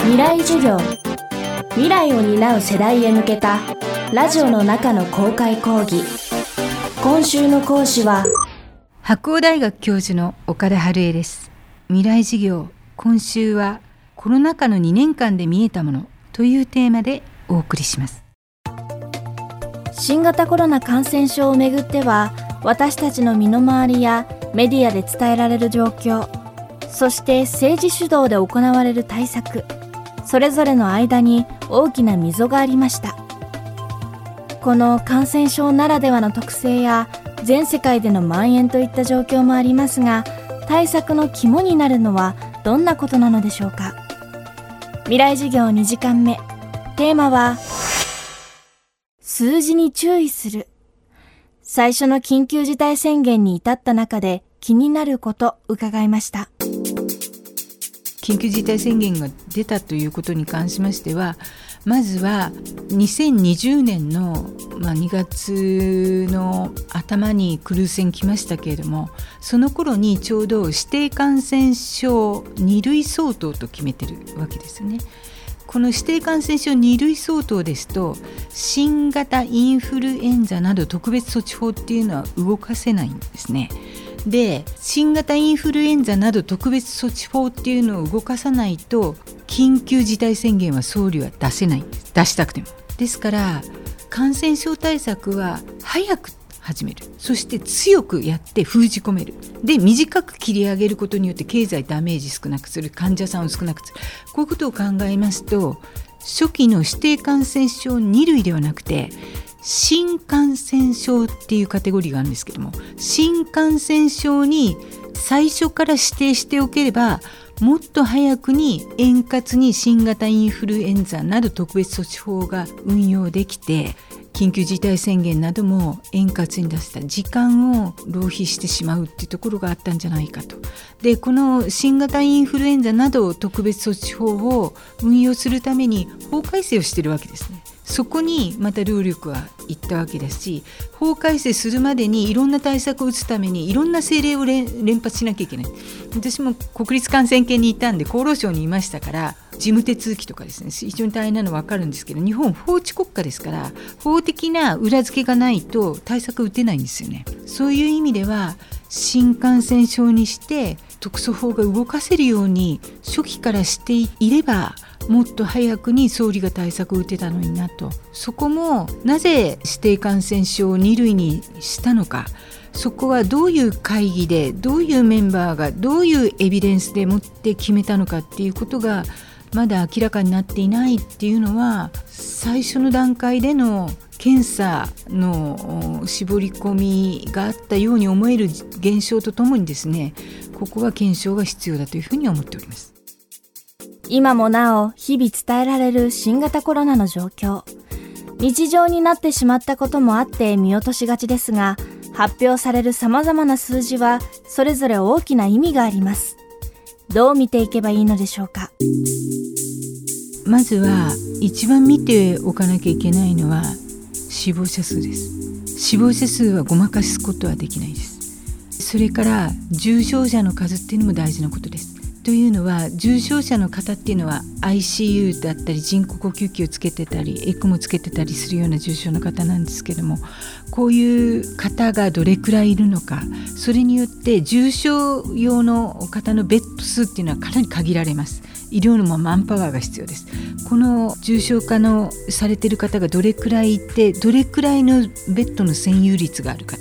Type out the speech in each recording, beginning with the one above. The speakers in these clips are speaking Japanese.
未来授業。未来を担う世代へ向けたラジオの中の公開講義。今週の講師は白鴎大学教授の岡田春恵です。未来授業今週はコロナ禍の2年間で見えたものというテーマでお送りします。新型コロナ感染症をめぐっては私たちの身の回りやメディアで伝えられる状況そして政治主導で行われる対策それぞれの間に大きな溝がありました。この感染症ならではの特性や全世界での蔓延といった状況もありますが対策の肝になるのはどんなことなのでしょうか？未来授業2時間目。テーマは数字に注意する。最初の緊急事態宣言に至った中で気になること伺いました。緊急事態宣言が出たということに関しましてはまずは2020年の、ま、2月の頭にクルーズ船来ましたけれどもその頃にちょうど指定感染症2類相当と決めてるわけですね。この指定感染症2類相当ですと新型インフルエンザなど特別措置法っていうのは動かせないんですね。で新型インフルエンザなど特別措置法っていうのを動かさないと緊急事態宣言は総理は出せない。出したくても。ですから感染症対策は早く始める。そして強くやって封じ込める。で短く切り上げることによって経済ダメージ少なくする。患者さんを少なくする。こういうことを考えますと初期の指定感染症2類ではなくて新感染症っていうカテゴリーがあるんですけども新感染症に最初から指定しておければもっと早くに円滑に新型インフルエンザなど特別措置法が運用できて緊急事態宣言なども円滑に出した時間を浪費してしまうっていうところがあったんじゃないかと。でこの新型インフルエンザなど特別措置法を運用するために法改正をしてるわけですね。そこにまた労力はいったわけだし法改正するまでにいろんな対策を打つためにいろんな政令を連発しなきゃいけない私も国立感染研にいたんで厚労省にいましたから事務手続きとかですね非常に大変なの分かるんですけど日本法治国家ですから法的な裏付けがないと対策打てないんですよね。そういう意味では新感染症にして特措法が動かせるように初期からしていればもっと早くに総理が対策を打てたのになと。そこもなぜ指定感染症を2類にしたのか。そこはどういう会議でどういうメンバーがどういうエビデンスでもって決めたのかっていうことがまだ明らかになっていないっていうのは最初の段階での検査の絞り込みがあったように思える現象とともにですねここは検証が必要だというふうに思っております。今もなお日々伝えられる新型コロナの状況。日常になってしまったこともあって見落としがちですが発表される様々な数字はそれぞれ大きな意味があります。どう見ていけばいいのでしょうか？まずは一番見ておかなきゃいけないのは死亡者数です。死亡者数はごまかすことはできないです。それから重症者の数っていうのも大事なことです。というのは重症者の方っていうのは ICU だったり人工呼吸器をつけてたりエクモつけてたりするような重症の方なんですけどもこういう方がどれくらいいるのかそれによって重症用の方のベッド数っていうのはかなり限られます。医療のマンパワーが必要です。この重症化のされている方がどれくらいいてどれくらいのベッドの占有率があるか。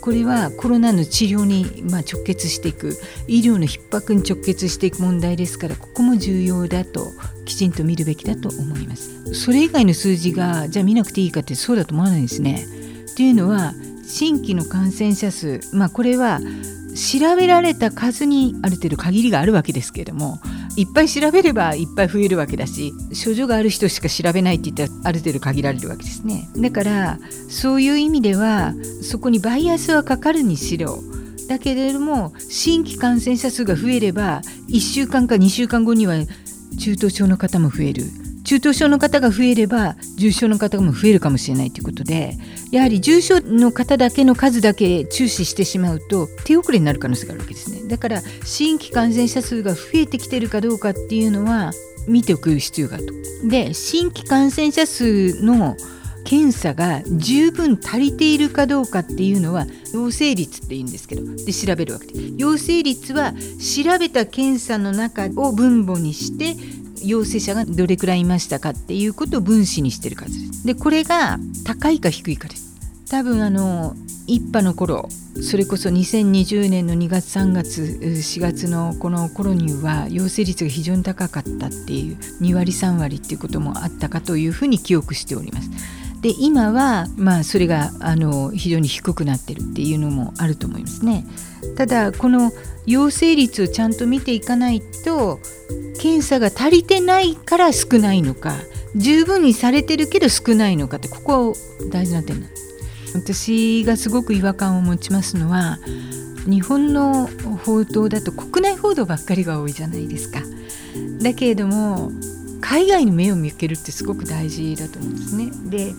これはコロナの治療にま直結していく。医療の逼迫に直結していく問題ですからここも重要だときちんと見るべきだと思います。それ以外の数字がじゃあ見なくていいかってそうだと思わないですね。というのは新規の感染者数まあこれは調べられた数にある程度限りがあるわけですけれどもいっぱい調べればいっぱい増えるわけだし症状がある人しか調べないって言ったらある程度限られるわけですね。だからそういう意味ではそこにバイアスはかかるにしろだけれども新規感染者数が増えれば1週間か2週間後には中等症の方も増える。中等症の方が増えれば重症の方も増えるかもしれないということでやはり重症の方だけの数だけ注視してしまうと手遅れになる可能性があるわけですねだから新規感染者数が増えてきてるかどうかっていうのは見ておく必要があると。で新規感染者数の検査が十分足りているかどうかっていうのは陽性率って言うんですけどで調べるわけで陽性率は調べた検査の中を分母にして陽性者がどれくらいいましたかっていうことを分子にしてる数です。でこれが高いか低いかです。多分あの一波の頃それこそ2020年の2月3月4月のこの頃には陽性率が非常に高かったっていう2割3割っていうこともあったかというふうに記憶しております。で今はまあそれがあの非常に低くなってるっていうのもあると思いますね。ただこの陽性率をちゃんと見ていかないと検査が足りてないから少ないのか十分にされてるけど少ないのかってここ大事な点なんです。私がすごく違和感を持ちますのは日本の報道だと国内報道ばっかりが多いじゃないですか。だけれども海外に目を向けるってすごく大事だと思うんですね。で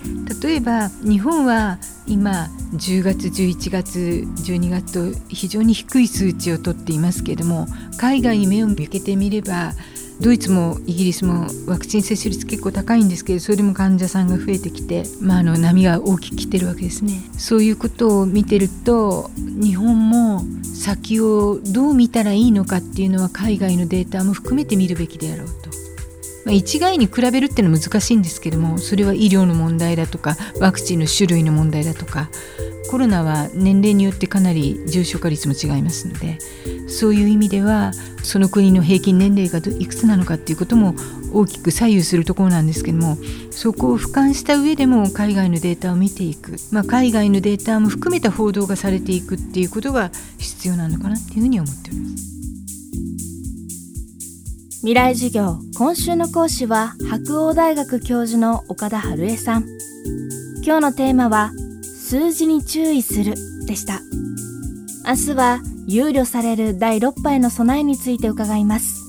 例えば日本は今10月11月12月と非常に低い数値をとっていますけれども海外に目を向けてみればドイツもイギリスもワクチン接種率結構高いんですけどそれでも患者さんが増えてきて、まあ、あの波が大きく来てるわけですね。そういうことを見てると日本も先をどう見たらいいのかっていうのは海外のデータも含めて見るべきであろうと。まあ、一概に比べるっていうのは難しいんですけどもそれは医療の問題だとかワクチンの種類の問題だとかコロナは年齢によってかなり重症化率も違いますのでそういう意味ではその国の平均年齢がいくつなのかっていうことも大きく左右するところなんですけどもそこを俯瞰した上でも海外のデータを見ていく、まあ、海外のデータも含めた報道がされていくっていうことが必要なのかなっていうふうに思っております。未来授業今週の講師は白鴎大学教授の岡田春江さん。今日のテーマは数字に注意するでした。明日は憂慮される第6波への備えについて伺います。